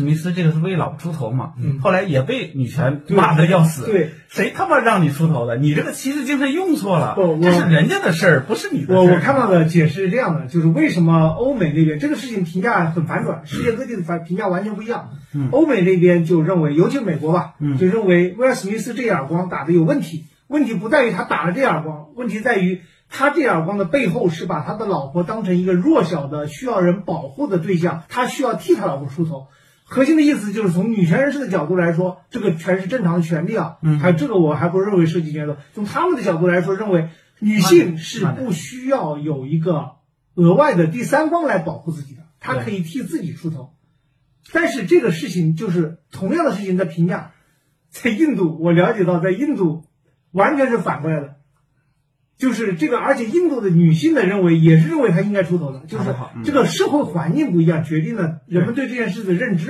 史密斯这个是为老婆出头嘛，嗯后来也被女权骂的要死。对，谁他妈让你出头的？你这个骑士精神用错了，这是人家的事儿，不是你的。我我看到的解释是这样的，就是为什么欧美那边这个事情评价很反转，世界各地的反评价完全不一样。嗯欧美那边就认为，尤其美国吧，嗯就认为威尔史密斯这一耳光打的有问题。问题不在于他打了这耳光，问题在于他这耳光的背后是把他的老婆当成一个弱小的需要人保护的对象，他需要替他老婆出头。核心的意思就是从女权人士的角度来说，这个权是正常的权利啊，嗯。还有这个我还不认为涉及权利。从他们的角度来说，认为女性是不需要有一个额外的第三方来保护自己的，她可以替自己出头。但是这个事情就是同样的事情在评价，在印度我了解到，在印度完全是反过来的，就是这个，而且印度的女性的认为也是认为她应该出头的，就是这个社会环境不一样，决定了人们对这件事的认知